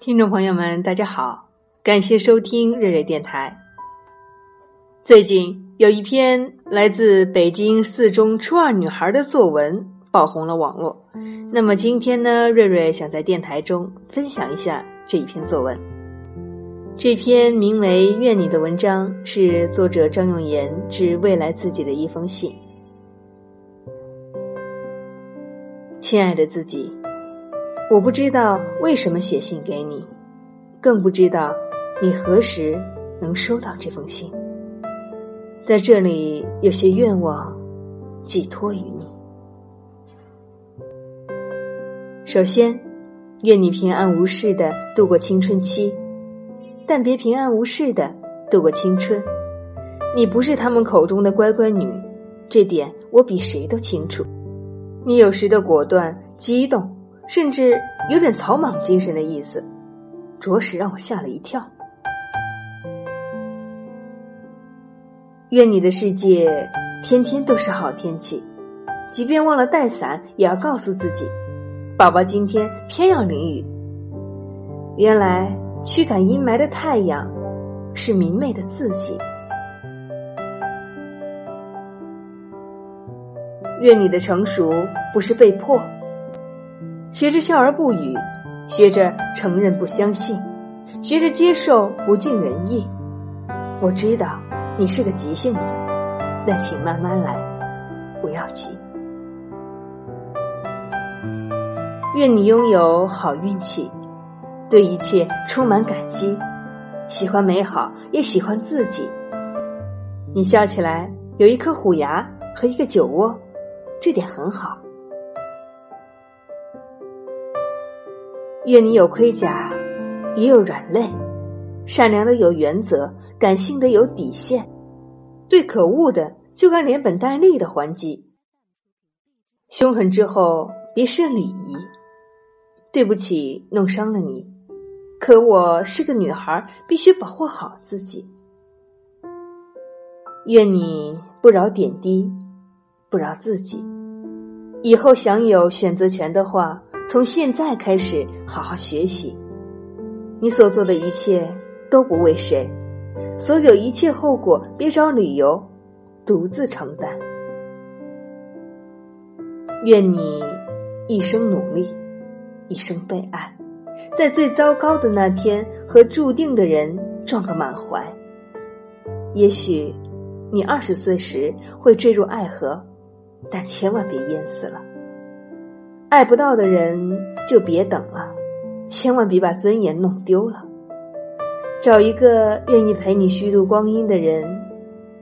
听众朋友们，大家好，感谢收听瑞瑞电台。最近有一篇来自北京四中初二女孩的作文爆红了网络，那么今天呢，瑞瑞想在电台中分享一下这一篇作文。这篇名为《愿你》的文章是作者张永言致未来自己的一封信。亲爱的自己。我不知道为什么写信给你，更不知道你何时能收到这封信。在这里，有些愿望寄托于你。首先，愿你平安无事的度过青春期，但别平安无事的度过青春。你不是他们口中的乖乖女，这点我比谁都清楚。你有时的果断、激动。甚至有点草莽精神的意思，着实让我吓了一跳。愿你的世界天天都是好天气，即便忘了带伞，也要告诉自己：宝宝今天偏要淋雨。原来驱赶阴霾的太阳是明媚的自己。愿你的成熟不是被迫。学着笑而不语，学着承认不相信，学着接受不尽人意。我知道你是个急性子，但请慢慢来，不要急。愿你拥有好运气，对一切充满感激，喜欢美好，也喜欢自己。你笑起来有一颗虎牙和一个酒窝，这点很好。愿你有盔甲，也有软肋；善良的有原则，感性的有底线，对可恶的就该连本带利的还击。凶狠之后别失礼仪。对不起，弄伤了你，可我是个女孩，必须保护好自己。愿你不饶点滴，不饶自己。以后享有选择权的话。从现在开始，好好学习。你所做的一切都不为谁，所有一切后果别找理由，独自承担。愿你一生努力，一生被爱，在最糟糕的那天和注定的人撞个满怀。也许你二十岁时会坠入爱河，但千万别淹死了。爱不到的人就别等了，千万别把尊严弄丢了。找一个愿意陪你虚度光阴的人，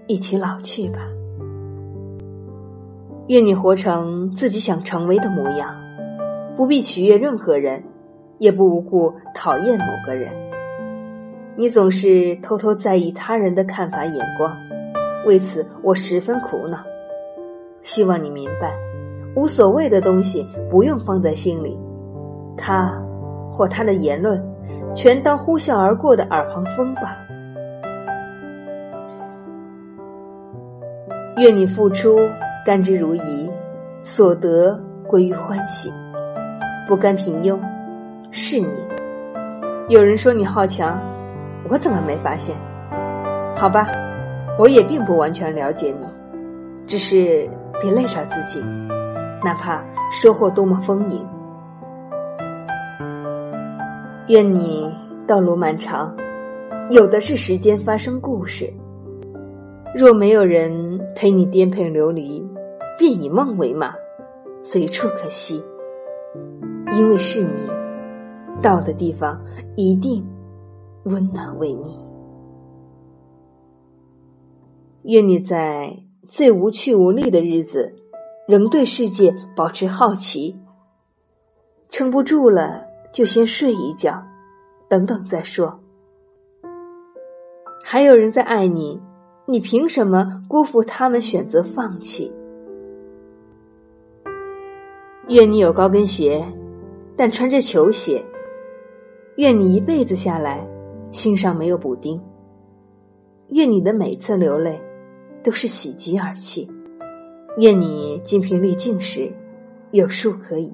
一起老去吧。愿你活成自己想成为的模样，不必取悦任何人，也不无故讨厌某个人。你总是偷偷在意他人的看法眼光，为此我十分苦恼。希望你明白。无所谓的东西不用放在心里，他或他的言论，全当呼啸而过的耳旁风吧。愿你付出甘之如饴，所得归于欢喜，不甘平庸，是你。有人说你好强，我怎么没发现？好吧，我也并不完全了解你，只是别累着自己。哪怕收获多么丰盈，愿你道路漫长，有的是时间发生故事。若没有人陪你颠沛流离，便以梦为马，随处可栖。因为是你，到的地方一定温暖为你。愿你在最无趣无力的日子。仍对世界保持好奇，撑不住了就先睡一觉，等等再说。还有人在爱你，你凭什么辜负他们选择放弃？愿你有高跟鞋，但穿着球鞋。愿你一辈子下来，心上没有补丁。愿你的每次流泪，都是喜极而泣。愿你精疲力尽时，有树可倚；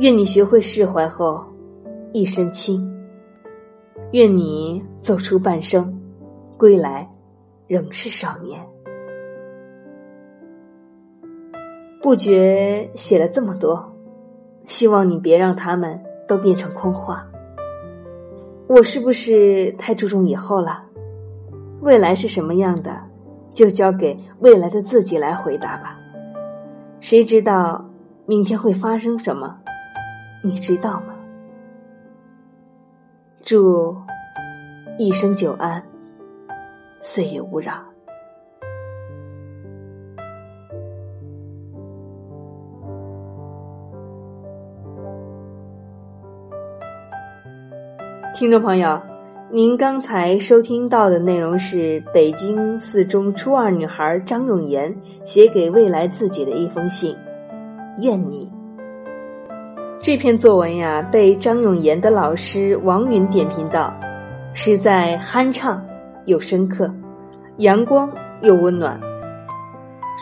愿你学会释怀后，一身轻。愿你走出半生，归来仍是少年。不觉写了这么多，希望你别让他们都变成空话。我是不是太注重以后了？未来是什么样的，就交给未来的自己来回答吧。谁知道明天会发生什么？你知道吗？祝一生久安，岁月无扰。听众朋友，您刚才收听到的内容是北京四中初二女孩张永岩写给未来自己的一封信。愿你这篇作文呀，被张永岩的老师王云点评道，实在酣畅又深刻，阳光又温暖，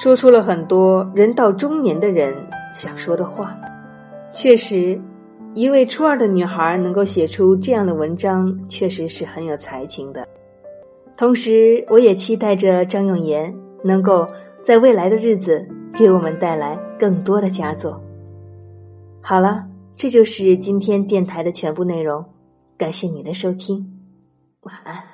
说出了很多人到中年的人想说的话。确实。一位初二的女孩能够写出这样的文章，确实是很有才情的。同时，我也期待着张永岩能够在未来的日子给我们带来更多的佳作。好了，这就是今天电台的全部内容，感谢你的收听，晚安。